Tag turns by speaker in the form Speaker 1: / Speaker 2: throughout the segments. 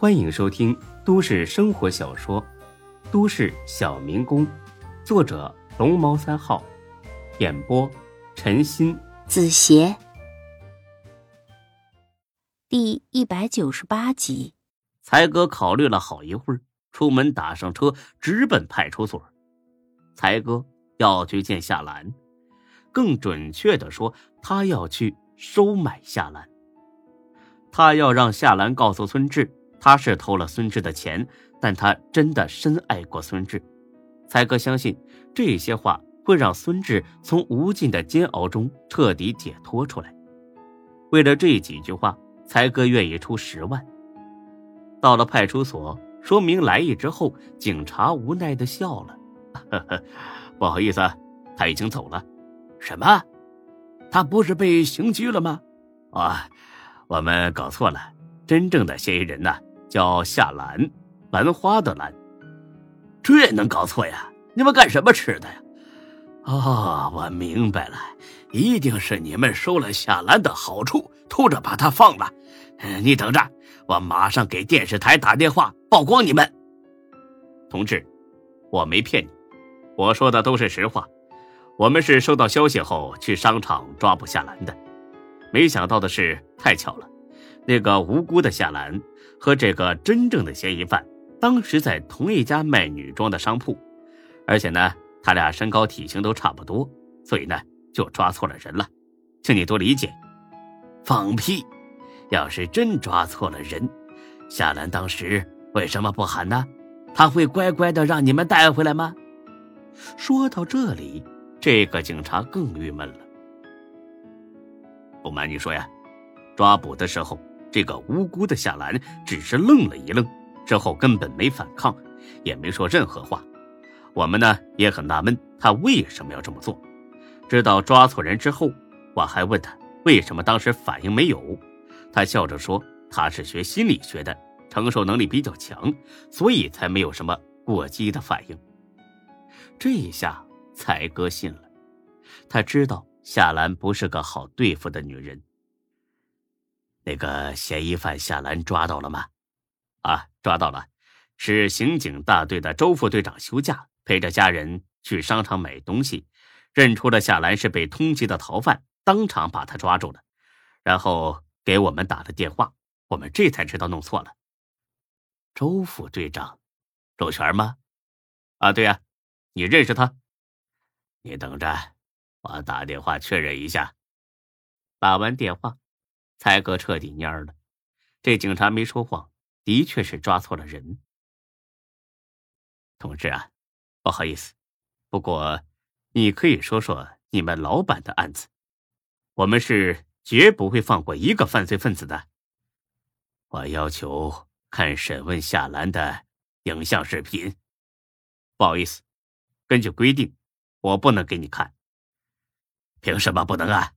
Speaker 1: 欢迎收听都市生活小说《都市小民工》，作者龙猫三号，演播陈鑫、
Speaker 2: 子邪，第一百九十八集。
Speaker 3: 才哥考虑了好一会儿，出门打上车，直奔派出所。才哥要去见夏兰，更准确的说，他要去收买夏兰。他要让夏兰告诉孙志。他是偷了孙志的钱，但他真的深爱过孙志。才哥相信这些话会让孙志从无尽的煎熬中彻底解脱出来。为了这几句话，才哥愿意出十万。到了派出所，说明来意之后，警察无奈的笑了：“，不好意思，他已经走了。”“
Speaker 4: 什么？他不是被刑拘了吗？”“
Speaker 3: 啊，我们搞错了，真正的嫌疑人呢？”叫夏兰，兰花的兰，
Speaker 4: 这也能搞错呀？你们干什么吃的呀？哦，我明白了，一定是你们收了夏兰的好处，偷着把她放了。你等着，我马上给电视台打电话曝光你们。
Speaker 3: 同志，我没骗你，我说的都是实话。我们是收到消息后去商场抓捕夏兰的，没想到的是，太巧了，那个无辜的夏兰。和这个真正的嫌疑犯当时在同一家卖女装的商铺，而且呢，他俩身高体型都差不多，所以呢，就抓错了人了，请你多理解。
Speaker 4: 放屁！要是真抓错了人，夏兰当时为什么不喊呢？他会乖乖的让你们带回来吗？
Speaker 3: 说到这里，这个警察更郁闷了。不瞒你说呀，抓捕的时候。这个无辜的夏兰只是愣了一愣，之后根本没反抗，也没说任何话。我们呢也很纳闷，他为什么要这么做。知道抓错人之后，我还问他为什么当时反应没有。他笑着说他是学心理学的，承受能力比较强，所以才没有什么过激的反应。这一下才哥信了，他知道夏兰不是个好对付的女人。
Speaker 4: 那个嫌疑犯夏兰抓到了吗？
Speaker 3: 啊，抓到了，是刑警大队的周副队长休假，陪着家人去商场买东西，认出了夏兰是被通缉的逃犯，当场把他抓住了，然后给我们打了电话，我们这才知道弄错了。
Speaker 4: 周副队长，周全吗？
Speaker 3: 啊，对呀，你认识他？
Speaker 4: 你等着，我打电话确认一下。
Speaker 3: 打完电话。才哥彻底蔫了，这警察没说谎，的确是抓错了人。同志啊，不好意思，不过你可以说说你们老板的案子，我们是绝不会放过一个犯罪分子的。
Speaker 4: 我要求看审问夏兰的影像视频。
Speaker 3: 不好意思，根据规定，我不能给你看。
Speaker 4: 凭什么不能啊？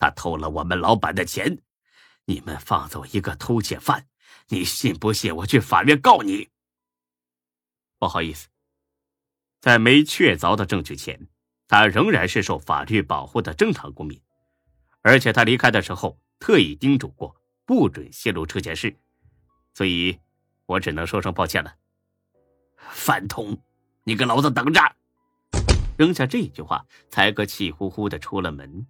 Speaker 4: 他偷了我们老板的钱。你们放走一个偷窃犯，你信不信我去法院告你？
Speaker 3: 不好意思，在没确凿的证据前，他仍然是受法律保护的正常公民，而且他离开的时候特意叮嘱过不准泄露这件事，所以，我只能说声抱歉了。
Speaker 4: 饭桶，你给老子等着！
Speaker 3: 扔下这句话，才哥气呼呼的出了门。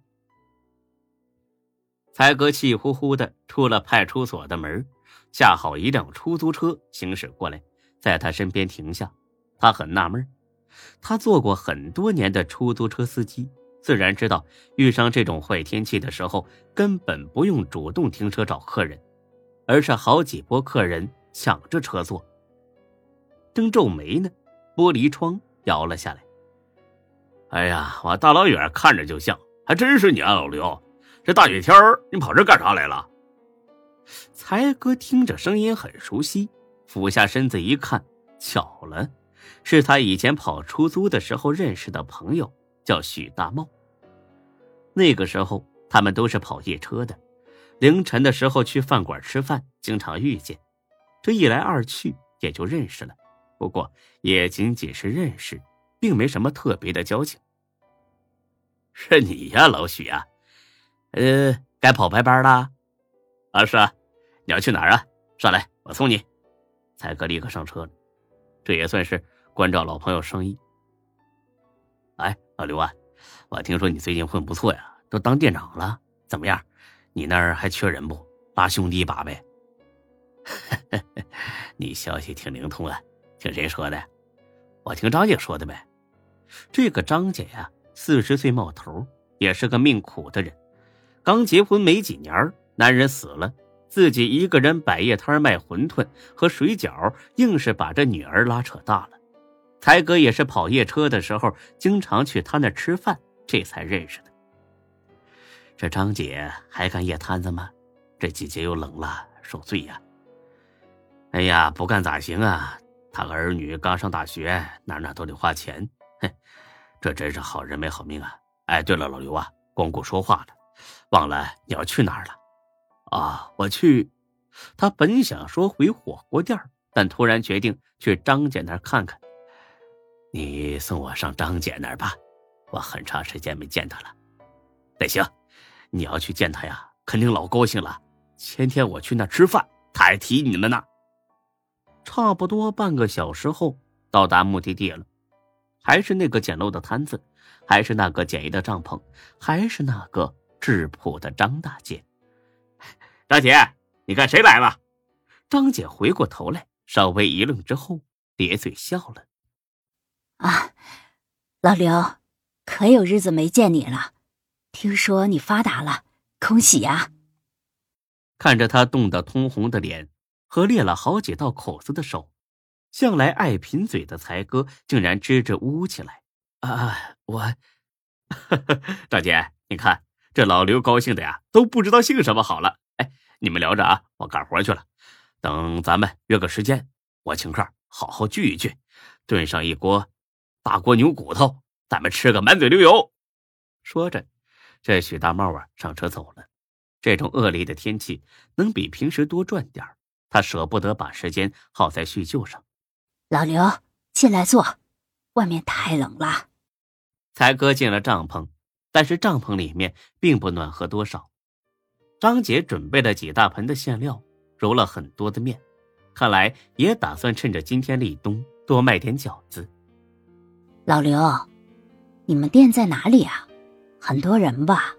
Speaker 3: 才哥气呼呼的出了派出所的门，恰好一辆出租车行驶过来，在他身边停下。他很纳闷，他做过很多年的出租车司机，自然知道遇上这种坏天气的时候，根本不用主动停车找客人，而是好几波客人抢着车坐。正皱眉呢，玻璃窗摇了下来。
Speaker 4: 哎呀，我大老远看着就像，还真是你啊，老刘。这大雪天儿，你跑这干啥来了？
Speaker 3: 才哥听着声音很熟悉，俯下身子一看，巧了，是他以前跑出租的时候认识的朋友，叫许大茂。那个时候他们都是跑夜车的，凌晨的时候去饭馆吃饭，经常遇见。这一来二去也就认识了，不过也仅仅是认识，并没什么特别的交情。
Speaker 4: 是你呀，老许啊！
Speaker 3: 呃，该跑白班了，
Speaker 4: 啊是啊，你要去哪儿啊？上来，我送你。
Speaker 3: 才哥立刻上车了，这也算是关照老朋友生意。哎，老刘啊，我听说你最近混不错呀，都当店长了，怎么样？你那儿还缺人不？拉兄弟一把呗。
Speaker 4: 你消息挺灵通啊，听谁说的？我听张姐说的呗。
Speaker 3: 这个张姐呀，四十岁冒头，也是个命苦的人。刚结婚没几年，男人死了，自己一个人摆夜摊卖馄饨和水饺，硬是把这女儿拉扯大了。才哥也是跑夜车的时候，经常去他那吃饭，这才认识的。
Speaker 4: 这张姐还干夜摊子吗？这季节又冷了，受罪呀。
Speaker 3: 哎呀，不干咋行啊？他儿女刚上大学，哪哪都得花钱。哼，这真是好人没好命啊！哎，对了，老刘啊，光顾说话了，忘了你要去哪儿了？
Speaker 4: 啊，我去。
Speaker 3: 他本想说回火锅店，但突然决定去张姐那儿看看。
Speaker 4: 你送我上张姐那儿吧，我很长时间没见她了。
Speaker 3: 那行，你要去见她呀，肯定老高兴了。前天我去那吃饭，他还提你们呢。差不多半个小时后，到达目的地了，还是那个简陋的摊子，还是那个简易的帐篷，还是那个质朴的张大姐。
Speaker 4: 张姐，你看谁来了？
Speaker 3: 张姐回过头来，稍微一愣之后，咧嘴笑了：“
Speaker 2: 啊，老刘，可有日子没见你了，听说你发达了，恭喜呀！”
Speaker 3: 看着他冻得通红的脸。和裂了好几道口子的手，向来爱贫嘴的才哥竟然支支吾吾起来。
Speaker 4: 啊，我，
Speaker 3: 大姐，你看这老刘高兴的呀，都不知道姓什么好了。哎，你们聊着啊，我干活去了。等咱们约个时间，我请客，好好聚一聚，炖上一锅大锅牛骨头，咱们吃个满嘴流油。说着，这许大茂啊上车走了。这种恶劣的天气，能比平时多赚点他舍不得把时间耗在叙旧上。
Speaker 2: 老刘，进来坐，外面太冷了。
Speaker 3: 才哥进了帐篷，但是帐篷里面并不暖和多少。张姐准备了几大盆的馅料，揉了很多的面，看来也打算趁着今天立冬多卖点饺子。
Speaker 2: 老刘，你们店在哪里啊？很多人吧？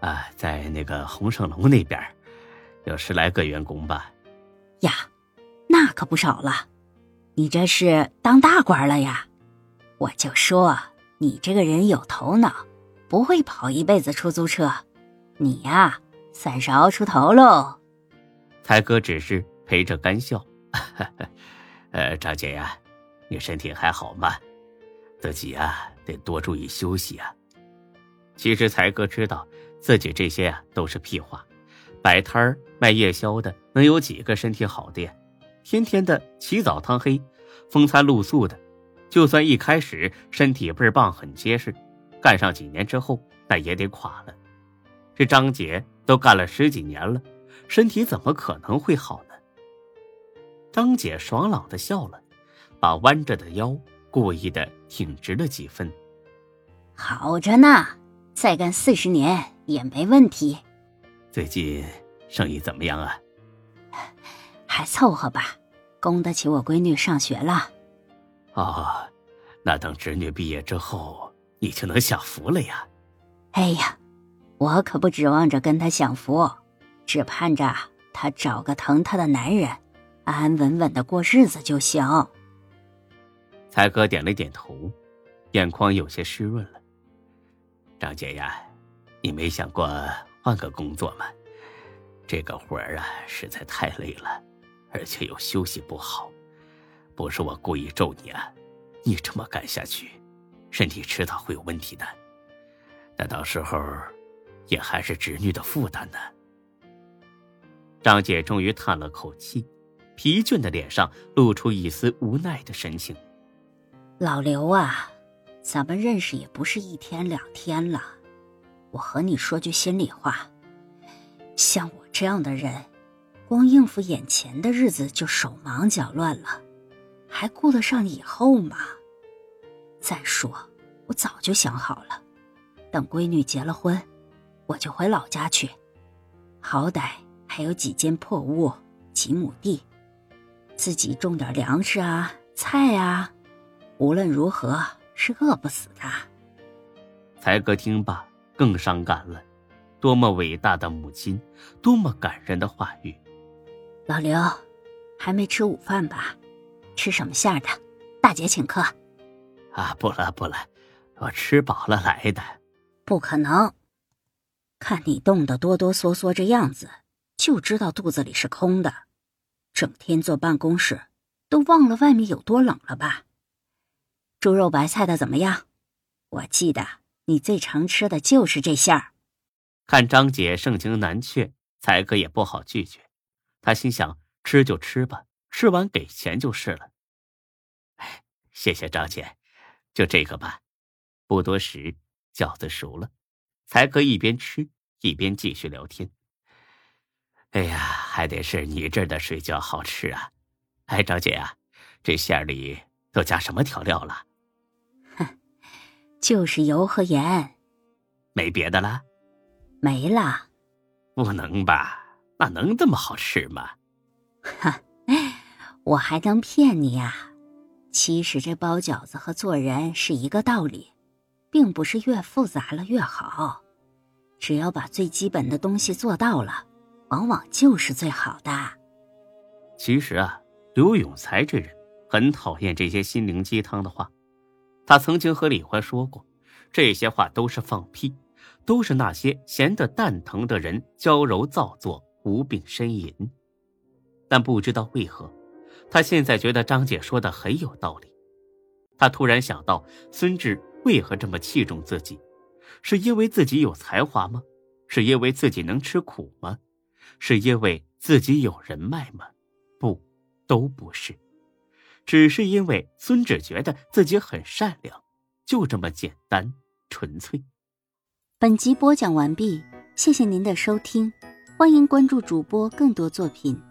Speaker 3: 啊，在那个洪盛楼那边，有十来个员工吧。
Speaker 2: 呀，那可不少了，你这是当大官了呀？我就说你这个人有头脑，不会跑一辈子出租车，你呀算是熬出头喽。
Speaker 3: 才哥只是陪着干笑，呃，张姐呀，你身体还好吗？自己呀得多注意休息啊。其实才哥知道自己这些啊都是屁话。摆摊儿卖夜宵的，能有几个身体好的呀？天天的起早贪黑，风餐露宿的，就算一开始身体倍儿棒很结实，干上几年之后，那也得垮了。这张姐都干了十几年了，身体怎么可能会好呢？张姐爽朗的笑了，把弯着的腰故意的挺直了几分。
Speaker 2: 好着呢，再干四十年也没问题。
Speaker 3: 最近生意怎么样啊？
Speaker 2: 还凑合吧，供得起我闺女上学了。
Speaker 3: 哦，那等侄女毕业之后，你就能享福了呀。
Speaker 2: 哎呀，我可不指望着跟他享福，只盼着他找个疼他的男人，安安稳稳的过日子就行。
Speaker 3: 才哥点了点头，眼眶有些湿润了。张姐呀，你没想过？换个工作吗，这个活儿啊实在太累了，而且又休息不好。不是我故意咒你啊，你这么干下去，身体迟早会有问题的。那到时候，也还是侄女的负担呢。张姐终于叹了口气，疲倦的脸上露出一丝无奈的神情。
Speaker 2: 老刘啊，咱们认识也不是一天两天了。我和你说句心里话，像我这样的人，光应付眼前的日子就手忙脚乱了，还顾得上以后吗？再说，我早就想好了，等闺女结了婚，我就回老家去，好歹还有几间破屋、几亩地，自己种点粮食啊、菜啊，无论如何是饿不死的。
Speaker 3: 才哥听罢更伤感了，多么伟大的母亲，多么感人的话语。
Speaker 2: 老刘，还没吃午饭吧？吃什么馅的？大姐请客。
Speaker 4: 啊，不了不了，我吃饱了来的。
Speaker 2: 不可能，看你冻得哆哆嗦嗦这样子，就知道肚子里是空的。整天坐办公室，都忘了外面有多冷了吧？猪肉白菜的怎么样？我记得你最常吃的就是这馅儿。
Speaker 3: 看张姐盛情难却，才哥也不好拒绝。他心想：吃就吃吧，吃完给钱就是了。
Speaker 4: 哎，谢谢张姐，就这个吧。
Speaker 3: 不多时，饺子熟了，才哥一边吃一边继续聊天。
Speaker 4: 哎呀，还得是你这儿的水饺好吃啊！哎，张姐啊，这馅里都加什么调料了？
Speaker 2: 哼，就是油和盐，
Speaker 4: 没别的了。
Speaker 2: 没了。
Speaker 4: 不能吧？那能这么好吃吗？
Speaker 2: 哈，我还能骗你呀？其实这包饺子和做人是一个道理，并不是越复杂了越好，只要把最基本的东西做到了。往往就是最好的。
Speaker 3: 其实啊，刘永才这人很讨厌这些心灵鸡汤的话。他曾经和李欢说过，这些话都是放屁，都是那些闲得蛋疼的人娇柔造作、无病呻吟。但不知道为何，他现在觉得张姐说的很有道理。他突然想到，孙志为何这么器重自己，是因为自己有才华吗？是因为自己能吃苦吗？是因为自己有人脉吗？不，都不是，只是因为孙志觉得自己很善良，就这么简单纯粹。
Speaker 2: 本集播讲完毕，谢谢您的收听，欢迎关注主播更多作品。